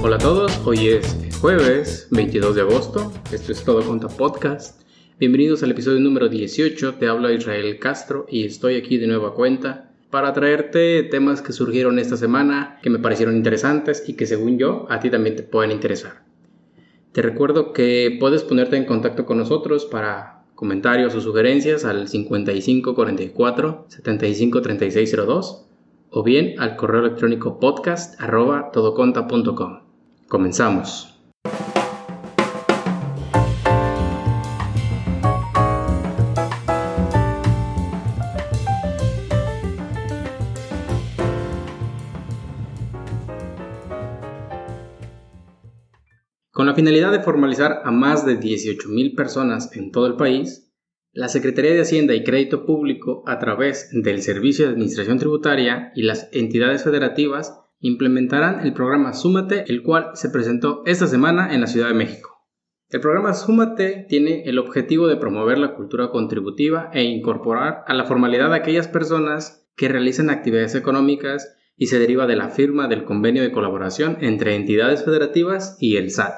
Hola a todos, hoy es jueves 22 de agosto, esto es Todo Conta Podcast. Bienvenidos al episodio número 18, te habla Israel Castro y estoy aquí de nueva cuenta para traerte temas que surgieron esta semana que me parecieron interesantes y que según yo a ti también te pueden interesar. Te recuerdo que puedes ponerte en contacto con nosotros para comentarios o sugerencias al 5544 753602 o bien al correo electrónico podcast arroba todoconta.com. Comenzamos. Con la finalidad de formalizar a más de 18.000 personas en todo el país, la Secretaría de Hacienda y Crédito Público, a través del Servicio de Administración Tributaria y las entidades federativas, implementarán el programa Súmate, el cual se presentó esta semana en la Ciudad de México. El programa Súmate tiene el objetivo de promover la cultura contributiva e incorporar a la formalidad a aquellas personas que realizan actividades económicas y se deriva de la firma del convenio de colaboración entre entidades federativas y el SAT.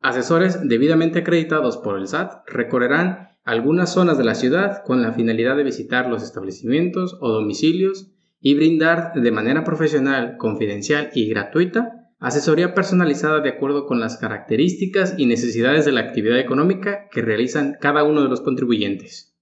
Asesores debidamente acreditados por el SAT recorrerán algunas zonas de la ciudad con la finalidad de visitar los establecimientos o domicilios y brindar de manera profesional, confidencial y gratuita asesoría personalizada de acuerdo con las características y necesidades de la actividad económica que realizan cada uno de los contribuyentes.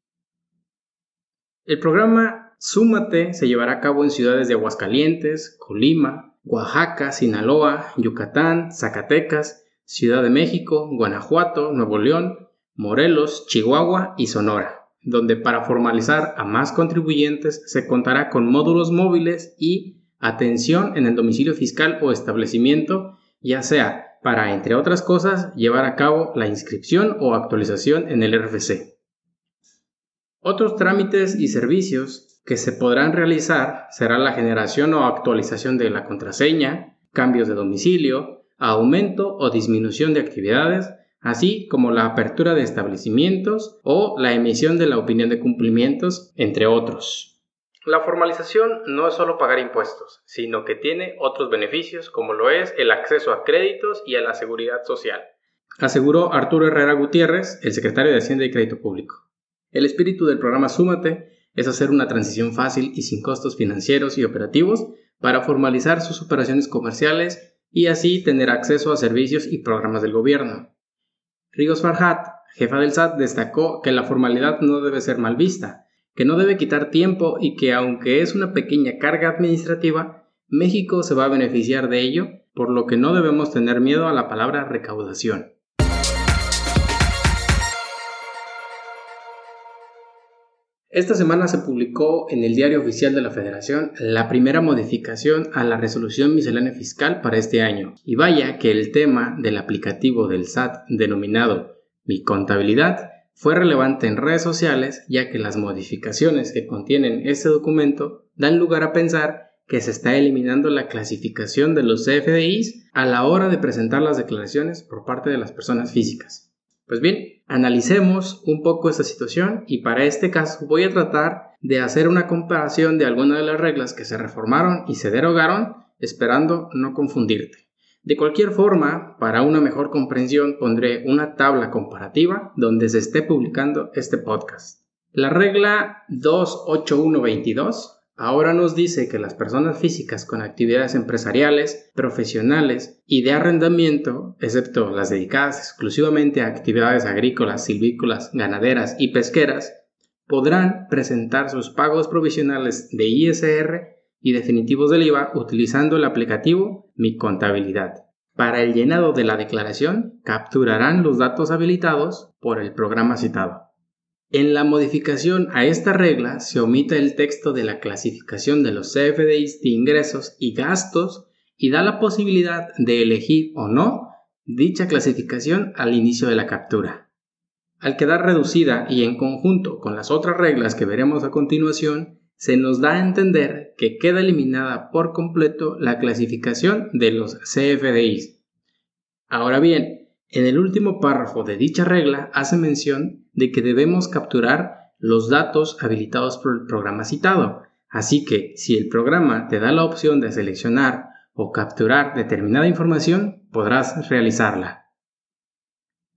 El programa Súmate se llevará a cabo en ciudades de Aguascalientes, Colima, Oaxaca, Sinaloa, Yucatán, Zacatecas, Ciudad de México, Guanajuato, Nuevo León, Morelos, Chihuahua y Sonora, donde para formalizar a más contribuyentes se contará con módulos móviles y atención en el domicilio fiscal o establecimiento, ya sea para, entre otras cosas, llevar a cabo la inscripción o actualización en el RFC. Otros trámites y servicios que se podrán realizar será la generación o actualización de la contraseña, cambios de domicilio, aumento o disminución de actividades, así como la apertura de establecimientos o la emisión de la opinión de cumplimientos, entre otros. La formalización no es solo pagar impuestos, sino que tiene otros beneficios como lo es el acceso a créditos y a la seguridad social, aseguró Arturo Herrera Gutiérrez, el secretario de Hacienda y Crédito Público. El espíritu del programa Súmate es hacer una transición fácil y sin costos financieros y operativos para formalizar sus operaciones comerciales y así tener acceso a servicios y programas del gobierno. Rigos Farhat, jefa del SAT, destacó que la formalidad no debe ser mal vista, que no debe quitar tiempo y que aunque es una pequeña carga administrativa, México se va a beneficiar de ello, por lo que no debemos tener miedo a la palabra recaudación. Esta semana se publicó en el Diario Oficial de la Federación la primera modificación a la resolución miscelánea fiscal para este año. Y vaya que el tema del aplicativo del SAT denominado Mi contabilidad fue relevante en redes sociales ya que las modificaciones que contienen este documento dan lugar a pensar que se está eliminando la clasificación de los CFDIs a la hora de presentar las declaraciones por parte de las personas físicas. Pues bien, analicemos un poco esta situación y para este caso voy a tratar de hacer una comparación de algunas de las reglas que se reformaron y se derogaron, esperando no confundirte. De cualquier forma, para una mejor comprensión pondré una tabla comparativa donde se esté publicando este podcast. La regla 28122 ahora nos dice que las personas físicas con actividades empresariales, profesionales y de arrendamiento, excepto las dedicadas exclusivamente a actividades agrícolas, silvícolas, ganaderas y pesqueras, podrán presentar sus pagos provisionales de ISR y definitivos del IVA utilizando el aplicativo Mi Contabilidad. Para el llenado de la declaración, capturarán los datos habilitados por el programa citado. En la modificación a esta regla se omite el texto de la clasificación de los CFDIs de ingresos y gastos y da la posibilidad de elegir o no dicha clasificación al inicio de la captura. Al quedar reducida y en conjunto con las otras reglas que veremos a continuación, se nos da a entender que queda eliminada por completo la clasificación de los CFDIs. Ahora bien, en el último párrafo de dicha regla hace mención de que debemos capturar los datos habilitados por el programa citado. Así que si el programa te da la opción de seleccionar o capturar determinada información, podrás realizarla.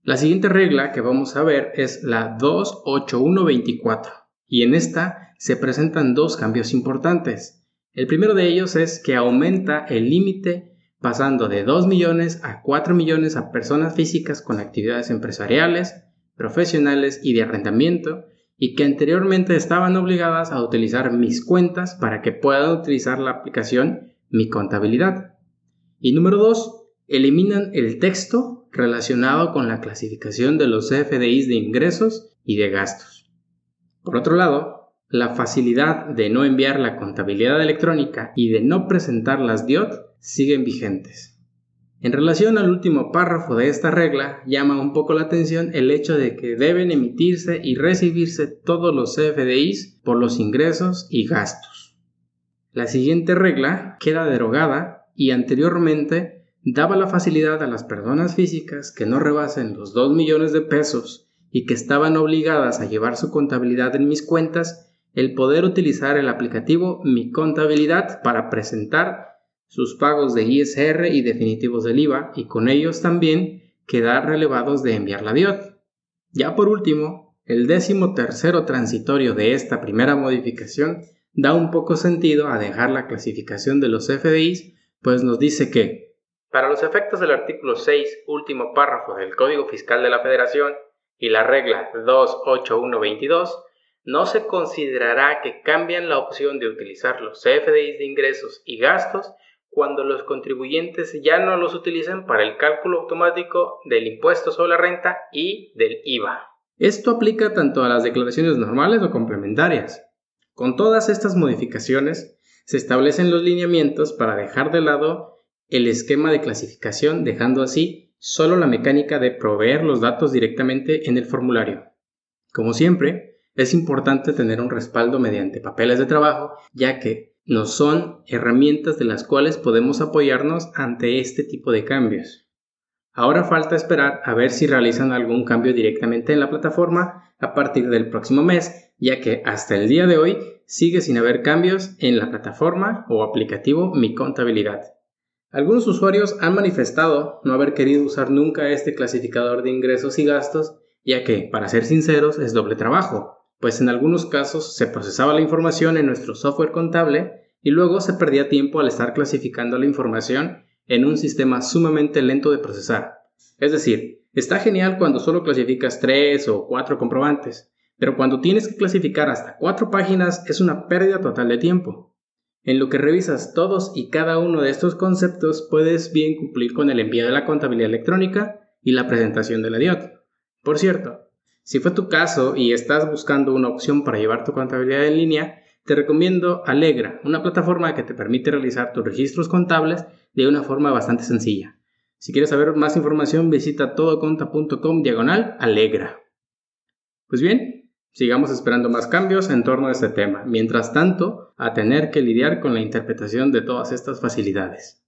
La siguiente regla que vamos a ver es la 28124 y en esta se presentan dos cambios importantes. El primero de ellos es que aumenta el límite pasando de 2 millones a 4 millones a personas físicas con actividades empresariales, profesionales y de arrendamiento y que anteriormente estaban obligadas a utilizar mis cuentas para que puedan utilizar la aplicación Mi Contabilidad. Y número 2, eliminan el texto relacionado con la clasificación de los CFDIs de ingresos y de gastos. Por otro lado, la facilidad de no enviar la contabilidad electrónica y de no presentar las DIOT siguen vigentes. En relación al último párrafo de esta regla, llama un poco la atención el hecho de que deben emitirse y recibirse todos los CFDIs por los ingresos y gastos. La siguiente regla queda derogada y anteriormente daba la facilidad a las personas físicas que no rebasen los 2 millones de pesos y que estaban obligadas a llevar su contabilidad en mis cuentas el poder utilizar el aplicativo Mi Contabilidad para presentar sus pagos de ISR y definitivos del IVA y con ellos también quedar relevados de enviar la DIOT. Ya por último, el décimo tercero transitorio de esta primera modificación da un poco sentido a dejar la clasificación de los FDIs, pues nos dice que, para los efectos del artículo 6, último párrafo del Código Fiscal de la Federación y la regla 28122, no se considerará que cambian la opción de utilizar los FDIs de ingresos y gastos cuando los contribuyentes ya no los utilicen para el cálculo automático del impuesto sobre la renta y del IVA. Esto aplica tanto a las declaraciones normales o complementarias. Con todas estas modificaciones, se establecen los lineamientos para dejar de lado el esquema de clasificación, dejando así solo la mecánica de proveer los datos directamente en el formulario. Como siempre, es importante tener un respaldo mediante papeles de trabajo, ya que nos son herramientas de las cuales podemos apoyarnos ante este tipo de cambios. Ahora falta esperar a ver si realizan algún cambio directamente en la plataforma a partir del próximo mes, ya que hasta el día de hoy sigue sin haber cambios en la plataforma o aplicativo Mi Contabilidad. Algunos usuarios han manifestado no haber querido usar nunca este clasificador de ingresos y gastos, ya que, para ser sinceros, es doble trabajo, pues en algunos casos se procesaba la información en nuestro software contable y luego se perdía tiempo al estar clasificando la información en un sistema sumamente lento de procesar. Es decir, está genial cuando solo clasificas tres o cuatro comprobantes, pero cuando tienes que clasificar hasta cuatro páginas es una pérdida total de tiempo. En lo que revisas todos y cada uno de estos conceptos puedes bien cumplir con el envío de la contabilidad electrónica y la presentación de la DIOT. Por cierto, si fue tu caso y estás buscando una opción para llevar tu contabilidad en línea, te recomiendo Alegra, una plataforma que te permite realizar tus registros contables de una forma bastante sencilla. Si quieres saber más información, visita todoconta.com diagonal Alegra. Pues bien, sigamos esperando más cambios en torno a este tema, mientras tanto, a tener que lidiar con la interpretación de todas estas facilidades.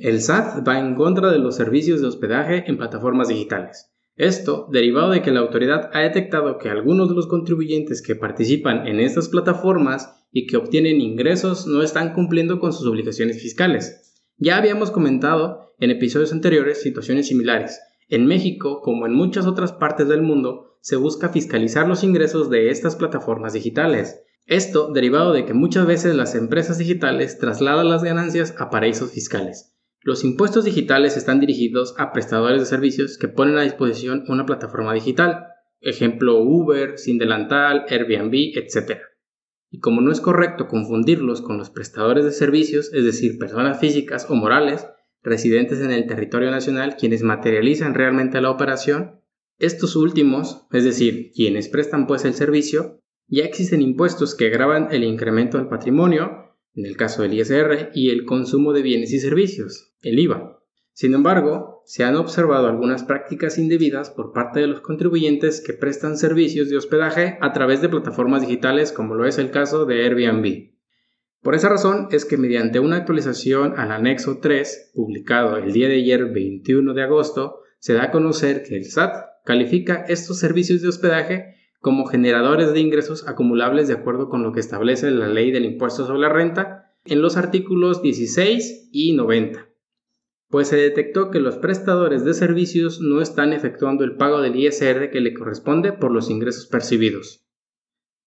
El SAT va en contra de los servicios de hospedaje en plataformas digitales. Esto derivado de que la autoridad ha detectado que algunos de los contribuyentes que participan en estas plataformas y que obtienen ingresos no están cumpliendo con sus obligaciones fiscales. Ya habíamos comentado en episodios anteriores situaciones similares. En México, como en muchas otras partes del mundo, se busca fiscalizar los ingresos de estas plataformas digitales. Esto derivado de que muchas veces las empresas digitales trasladan las ganancias a paraísos fiscales. Los impuestos digitales están dirigidos a prestadores de servicios que ponen a disposición una plataforma digital, ejemplo Uber, Sin Delantal, Airbnb, etc. Y como no es correcto confundirlos con los prestadores de servicios, es decir, personas físicas o morales, residentes en el territorio nacional quienes materializan realmente la operación, estos últimos, es decir, quienes prestan pues el servicio, ya existen impuestos que graban el incremento del patrimonio, en el caso del ISR, y el consumo de bienes y servicios, el IVA. Sin embargo, se han observado algunas prácticas indebidas por parte de los contribuyentes que prestan servicios de hospedaje a través de plataformas digitales como lo es el caso de Airbnb. Por esa razón es que mediante una actualización al anexo 3, publicado el día de ayer 21 de agosto, se da a conocer que el SAT califica estos servicios de hospedaje como generadores de ingresos acumulables de acuerdo con lo que establece la ley del impuesto sobre la renta en los artículos 16 y 90 pues se detectó que los prestadores de servicios no están efectuando el pago del ISR que le corresponde por los ingresos percibidos.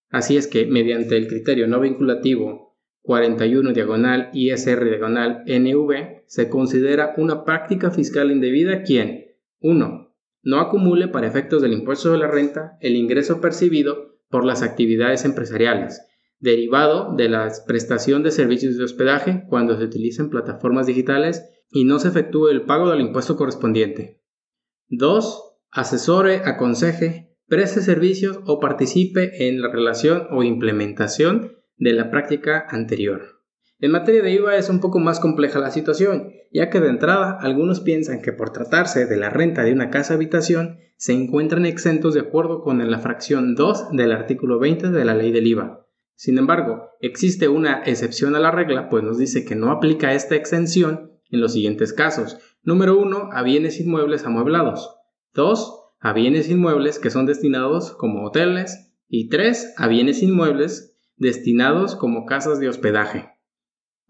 Así es que, mediante el criterio no vinculativo 41 diagonal ISR diagonal NV, se considera una práctica fiscal indebida quien 1. No acumule para efectos del impuesto de la renta el ingreso percibido por las actividades empresariales, derivado de la prestación de servicios de hospedaje cuando se utilicen plataformas digitales y no se efectúe el pago del impuesto correspondiente. 2. Asesore, aconseje, preste servicios o participe en la relación o implementación de la práctica anterior. En materia de IVA es un poco más compleja la situación, ya que de entrada algunos piensan que por tratarse de la renta de una casa habitación se encuentran exentos de acuerdo con la fracción 2 del artículo 20 de la ley del IVA. Sin embargo, existe una excepción a la regla, pues nos dice que no aplica esta exención en los siguientes casos. Número 1. A bienes inmuebles amueblados. 2. A bienes inmuebles que son destinados como hoteles. Y 3. A bienes inmuebles destinados como casas de hospedaje.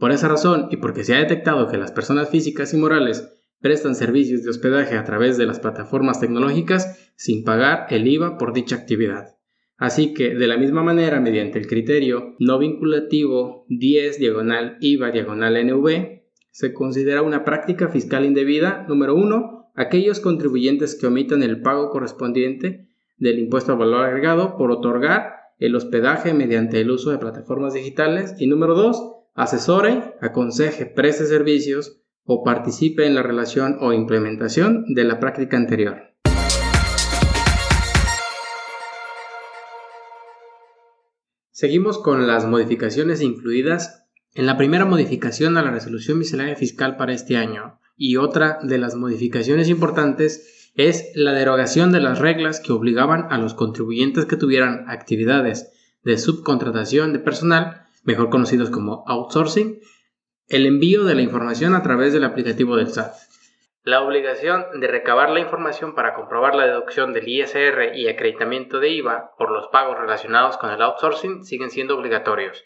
Por esa razón, y porque se ha detectado que las personas físicas y morales prestan servicios de hospedaje a través de las plataformas tecnológicas sin pagar el IVA por dicha actividad. Así que, de la misma manera, mediante el criterio no vinculativo 10 diagonal IVA diagonal NV, se considera una práctica fiscal indebida, número uno, aquellos contribuyentes que omitan el pago correspondiente del impuesto al valor agregado por otorgar el hospedaje mediante el uso de plataformas digitales y número dos, asesore, aconseje, preste servicios o participe en la relación o implementación de la práctica anterior. Seguimos con las modificaciones incluidas en la primera modificación a la resolución miscelánea fiscal para este año y otra de las modificaciones importantes es la derogación de las reglas que obligaban a los contribuyentes que tuvieran actividades de subcontratación de personal, mejor conocidos como outsourcing, el envío de la información a través del aplicativo del SAT. La obligación de recabar la información para comprobar la deducción del ISR y acreditamiento de IVA por los pagos relacionados con el outsourcing siguen siendo obligatorios.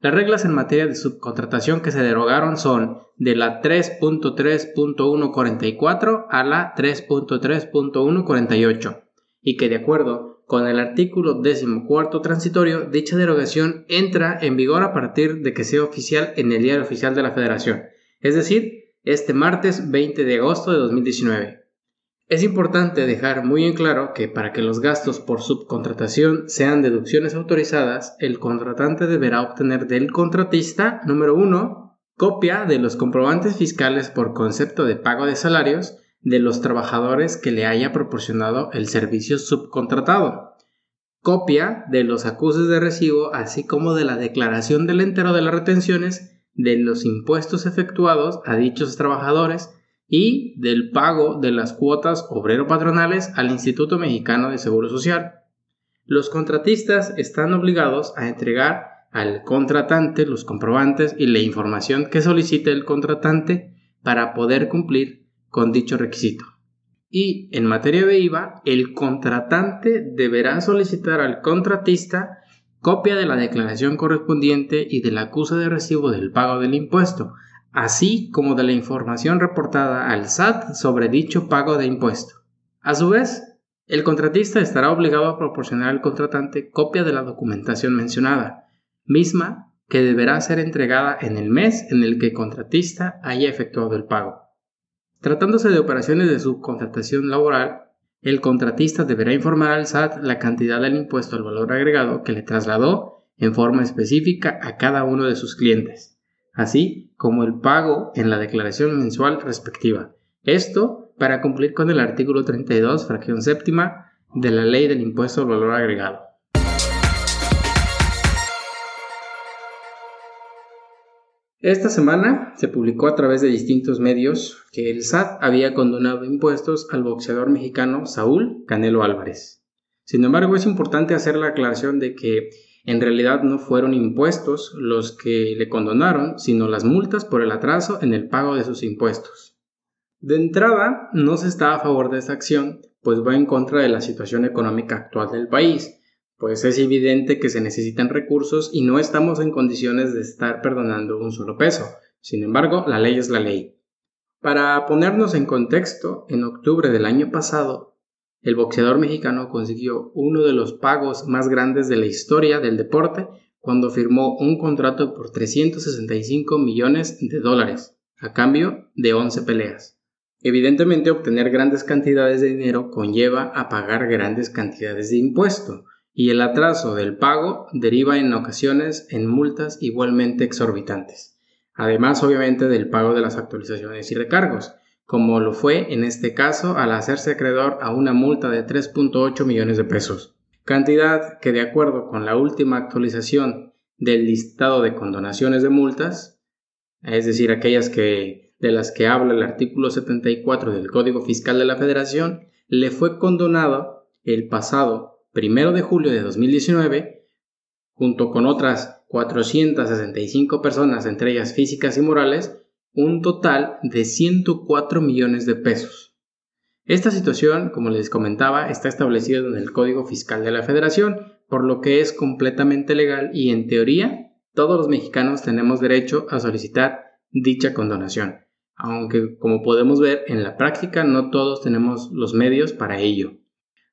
Las reglas en materia de subcontratación que se derogaron son de la 3.3.144 a la 3.3.148 y que de acuerdo con el artículo 14 transitorio, dicha derogación entra en vigor a partir de que sea oficial en el diario oficial de la Federación, es decir, este martes 20 de agosto de 2019. Es importante dejar muy en claro que para que los gastos por subcontratación sean deducciones autorizadas, el contratante deberá obtener del contratista, número 1, copia de los comprobantes fiscales por concepto de pago de salarios de los trabajadores que le haya proporcionado el servicio subcontratado, copia de los acuses de recibo, así como de la declaración del entero de las retenciones de los impuestos efectuados a dichos trabajadores, y del pago de las cuotas obrero-patronales al Instituto Mexicano de Seguro Social. Los contratistas están obligados a entregar al contratante los comprobantes y la información que solicite el contratante para poder cumplir con dicho requisito. Y en materia de IVA, el contratante deberá solicitar al contratista copia de la declaración correspondiente y del acuse de recibo del pago del impuesto, así como de la información reportada al SAT sobre dicho pago de impuesto. A su vez, el contratista estará obligado a proporcionar al contratante copia de la documentación mencionada, misma que deberá ser entregada en el mes en el que el contratista haya efectuado el pago. Tratándose de operaciones de subcontratación laboral, el contratista deberá informar al SAT la cantidad del impuesto al valor agregado que le trasladó en forma específica a cada uno de sus clientes así como el pago en la declaración mensual respectiva. Esto para cumplir con el artículo 32, fracción séptima de la Ley del Impuesto al Valor Agregado. Esta semana se publicó a través de distintos medios que el SAT había condonado impuestos al boxeador mexicano Saúl Canelo Álvarez. Sin embargo, es importante hacer la aclaración de que en realidad no fueron impuestos los que le condonaron, sino las multas por el atraso en el pago de sus impuestos. De entrada, no se está a favor de esta acción, pues va en contra de la situación económica actual del país, pues es evidente que se necesitan recursos y no estamos en condiciones de estar perdonando un solo peso. Sin embargo, la ley es la ley. Para ponernos en contexto, en octubre del año pasado, el boxeador mexicano consiguió uno de los pagos más grandes de la historia del deporte cuando firmó un contrato por 365 millones de dólares, a cambio de 11 peleas. Evidentemente, obtener grandes cantidades de dinero conlleva a pagar grandes cantidades de impuesto, y el atraso del pago deriva en ocasiones en multas igualmente exorbitantes, además obviamente del pago de las actualizaciones y recargos, como lo fue en este caso al hacerse acreedor a una multa de 3.8 millones de pesos cantidad que de acuerdo con la última actualización del listado de condonaciones de multas, es decir, aquellas que de las que habla el artículo 74 del Código Fiscal de la Federación, le fue condonado el pasado 1 de julio de 2019, junto con otras 465 personas, entre ellas físicas y morales, un total de 104 millones de pesos. Esta situación, como les comentaba, está establecida en el Código Fiscal de la Federación, por lo que es completamente legal y en teoría todos los mexicanos tenemos derecho a solicitar dicha condonación, aunque como podemos ver en la práctica no todos tenemos los medios para ello.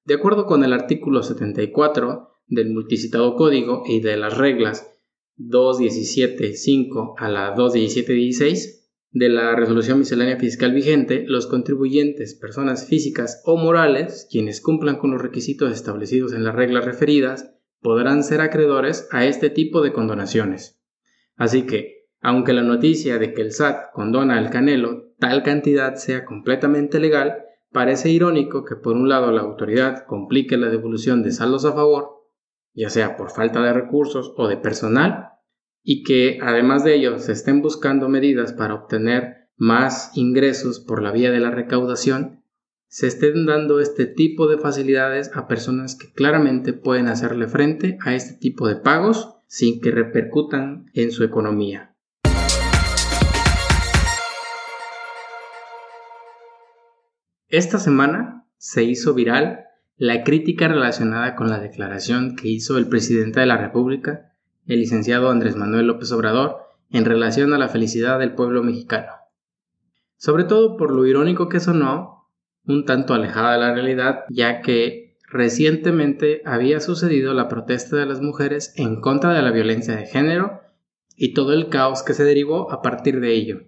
De acuerdo con el artículo 74 del multicitado código y de las reglas 217.5 a la 217.16, de la resolución miscelánea fiscal vigente, los contribuyentes, personas físicas o morales, quienes cumplan con los requisitos establecidos en las reglas referidas, podrán ser acreedores a este tipo de condonaciones. Así que, aunque la noticia de que el SAT condona al Canelo tal cantidad sea completamente legal, parece irónico que por un lado la autoridad complique la devolución de saldos a favor, ya sea por falta de recursos o de personal, y que además de ello se estén buscando medidas para obtener más ingresos por la vía de la recaudación, se estén dando este tipo de facilidades a personas que claramente pueden hacerle frente a este tipo de pagos sin que repercutan en su economía. Esta semana se hizo viral la crítica relacionada con la declaración que hizo el presidente de la República el licenciado Andrés Manuel López Obrador en relación a la felicidad del pueblo mexicano. Sobre todo por lo irónico que sonó, un tanto alejada de la realidad, ya que recientemente había sucedido la protesta de las mujeres en contra de la violencia de género y todo el caos que se derivó a partir de ello.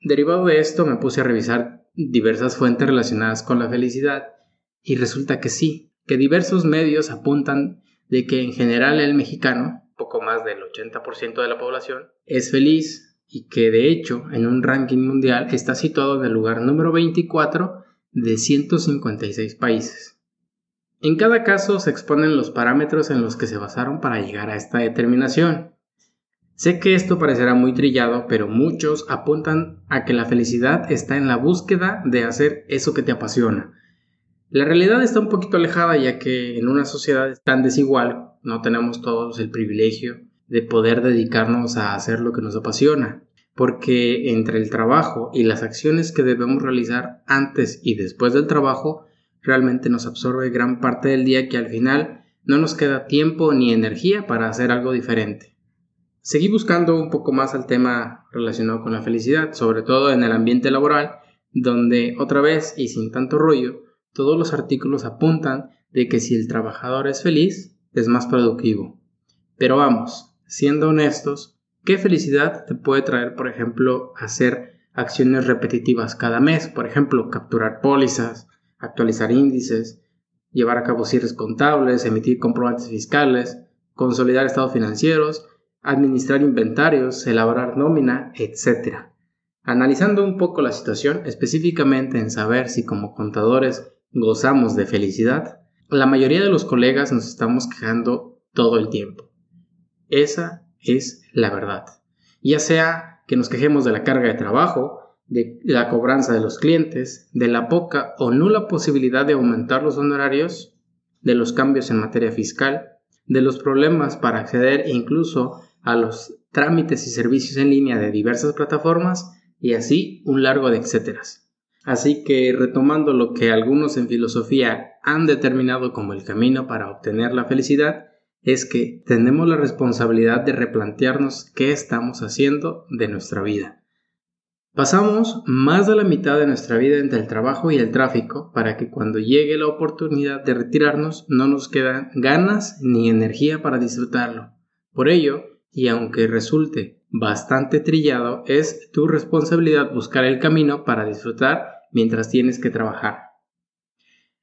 Derivado de esto me puse a revisar diversas fuentes relacionadas con la felicidad y resulta que sí, que diversos medios apuntan de que en general el mexicano poco más del 80% de la población, es feliz y que de hecho en un ranking mundial está situado en el lugar número 24 de 156 países. En cada caso se exponen los parámetros en los que se basaron para llegar a esta determinación. Sé que esto parecerá muy trillado, pero muchos apuntan a que la felicidad está en la búsqueda de hacer eso que te apasiona. La realidad está un poquito alejada ya que en una sociedad tan desigual no tenemos todos el privilegio de poder dedicarnos a hacer lo que nos apasiona, porque entre el trabajo y las acciones que debemos realizar antes y después del trabajo, realmente nos absorbe gran parte del día que al final no nos queda tiempo ni energía para hacer algo diferente. Seguí buscando un poco más al tema relacionado con la felicidad, sobre todo en el ambiente laboral, donde otra vez y sin tanto rollo, todos los artículos apuntan de que si el trabajador es feliz, es más productivo. Pero vamos, siendo honestos, ¿qué felicidad te puede traer, por ejemplo, hacer acciones repetitivas cada mes? Por ejemplo, capturar pólizas, actualizar índices, llevar a cabo cierres contables, emitir comprobantes fiscales, consolidar estados financieros, administrar inventarios, elaborar nómina, etc. Analizando un poco la situación, específicamente en saber si como contadores gozamos de felicidad, la mayoría de los colegas nos estamos quejando todo el tiempo. Esa es la verdad. Ya sea que nos quejemos de la carga de trabajo, de la cobranza de los clientes, de la poca o nula posibilidad de aumentar los honorarios, de los cambios en materia fiscal, de los problemas para acceder incluso a los trámites y servicios en línea de diversas plataformas y así un largo de etcéteras. Así que retomando lo que algunos en filosofía han determinado como el camino para obtener la felicidad, es que tenemos la responsabilidad de replantearnos qué estamos haciendo de nuestra vida. Pasamos más de la mitad de nuestra vida entre el trabajo y el tráfico para que cuando llegue la oportunidad de retirarnos no nos quedan ganas ni energía para disfrutarlo. Por ello, y aunque resulte bastante trillado, es tu responsabilidad buscar el camino para disfrutar mientras tienes que trabajar.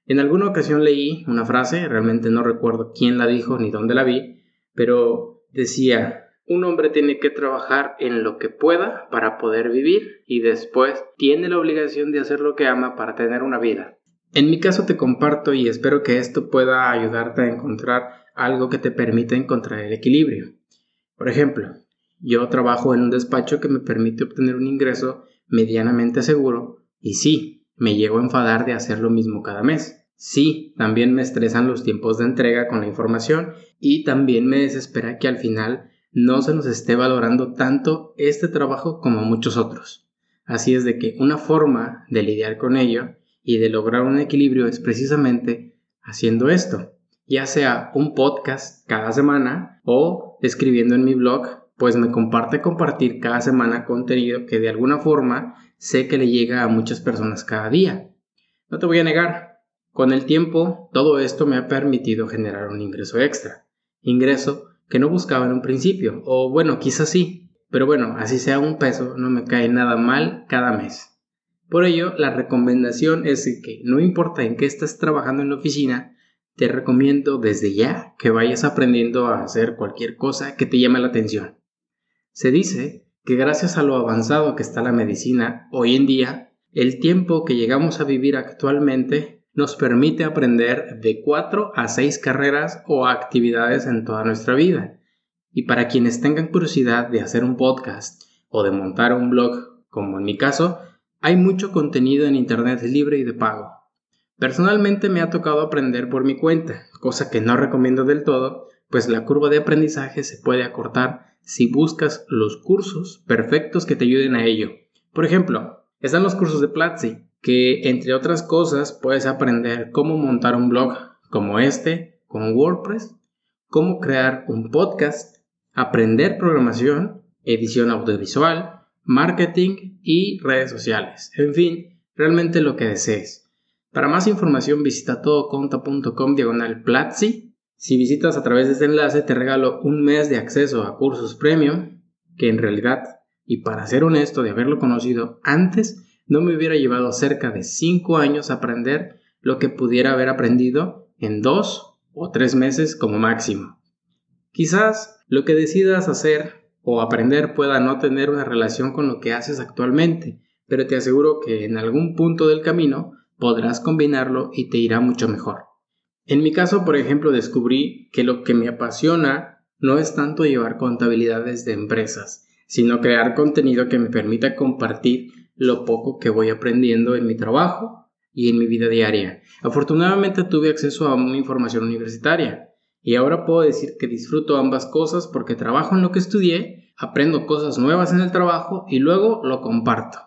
En alguna ocasión leí una frase, realmente no recuerdo quién la dijo ni dónde la vi, pero decía, un hombre tiene que trabajar en lo que pueda para poder vivir y después tiene la obligación de hacer lo que ama para tener una vida. En mi caso te comparto y espero que esto pueda ayudarte a encontrar algo que te permita encontrar el equilibrio. Por ejemplo, yo trabajo en un despacho que me permite obtener un ingreso medianamente seguro y sí, me llego a enfadar de hacer lo mismo cada mes. Sí, también me estresan los tiempos de entrega con la información y también me desespera que al final no se nos esté valorando tanto este trabajo como muchos otros. Así es de que una forma de lidiar con ello y de lograr un equilibrio es precisamente haciendo esto, ya sea un podcast cada semana o escribiendo en mi blog, pues me comparte compartir cada semana contenido que de alguna forma sé que le llega a muchas personas cada día. No te voy a negar, con el tiempo todo esto me ha permitido generar un ingreso extra, ingreso que no buscaba en un principio, o bueno, quizás sí, pero bueno, así sea un peso, no me cae nada mal cada mes. Por ello, la recomendación es que no importa en qué estés trabajando en la oficina, te recomiendo desde ya que vayas aprendiendo a hacer cualquier cosa que te llame la atención. Se dice que gracias a lo avanzado que está la medicina hoy en día, el tiempo que llegamos a vivir actualmente nos permite aprender de 4 a 6 carreras o actividades en toda nuestra vida. Y para quienes tengan curiosidad de hacer un podcast o de montar un blog, como en mi caso, hay mucho contenido en Internet libre y de pago. Personalmente me ha tocado aprender por mi cuenta, cosa que no recomiendo del todo, pues la curva de aprendizaje se puede acortar si buscas los cursos perfectos que te ayuden a ello. Por ejemplo, están los cursos de Platzi, que entre otras cosas puedes aprender cómo montar un blog como este con WordPress, cómo crear un podcast, aprender programación, edición audiovisual, marketing y redes sociales. En fin, realmente lo que desees. Para más información visita todoconta.com diagonal Platzi si visitas a través de este enlace te regalo un mes de acceso a cursos premium que en realidad, y para ser honesto de haberlo conocido antes, no me hubiera llevado cerca de 5 años aprender lo que pudiera haber aprendido en 2 o 3 meses como máximo. Quizás lo que decidas hacer o aprender pueda no tener una relación con lo que haces actualmente, pero te aseguro que en algún punto del camino podrás combinarlo y te irá mucho mejor. En mi caso, por ejemplo, descubrí que lo que me apasiona no es tanto llevar contabilidades de empresas, sino crear contenido que me permita compartir lo poco que voy aprendiendo en mi trabajo y en mi vida diaria. Afortunadamente tuve acceso a una información universitaria y ahora puedo decir que disfruto ambas cosas porque trabajo en lo que estudié, aprendo cosas nuevas en el trabajo y luego lo comparto.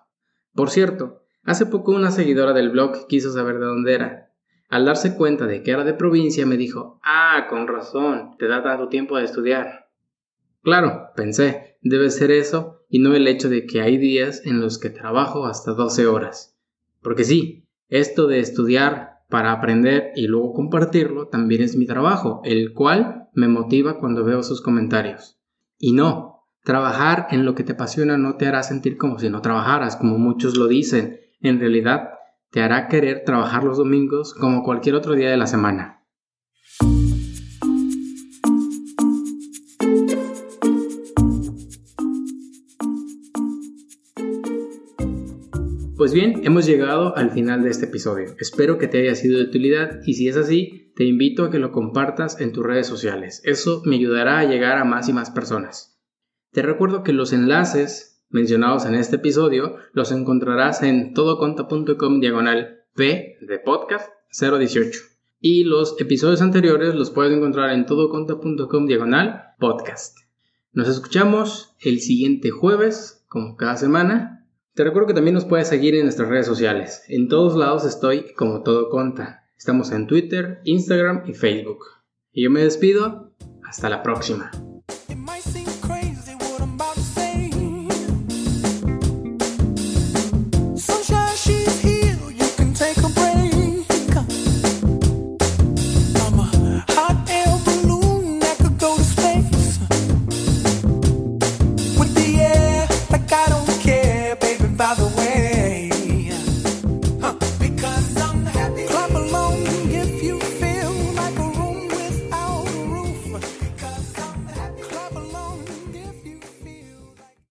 Por cierto, hace poco una seguidora del blog quiso saber de dónde era al darse cuenta de que era de provincia, me dijo, ah, con razón, te da tanto tiempo de estudiar. Claro, pensé, debe ser eso y no el hecho de que hay días en los que trabajo hasta 12 horas. Porque sí, esto de estudiar para aprender y luego compartirlo también es mi trabajo, el cual me motiva cuando veo sus comentarios. Y no, trabajar en lo que te apasiona no te hará sentir como si no trabajaras, como muchos lo dicen. En realidad, te hará querer trabajar los domingos como cualquier otro día de la semana. Pues bien, hemos llegado al final de este episodio. Espero que te haya sido de utilidad y si es así, te invito a que lo compartas en tus redes sociales. Eso me ayudará a llegar a más y más personas. Te recuerdo que los enlaces mencionados en este episodio los encontrarás en todoconta.com diagonal P de podcast 018. Y los episodios anteriores los puedes encontrar en todoconta.com diagonal podcast. Nos escuchamos el siguiente jueves, como cada semana. Te recuerdo que también nos puedes seguir en nuestras redes sociales. En todos lados estoy como todo conta. Estamos en Twitter, Instagram y Facebook. Y yo me despido. Hasta la próxima.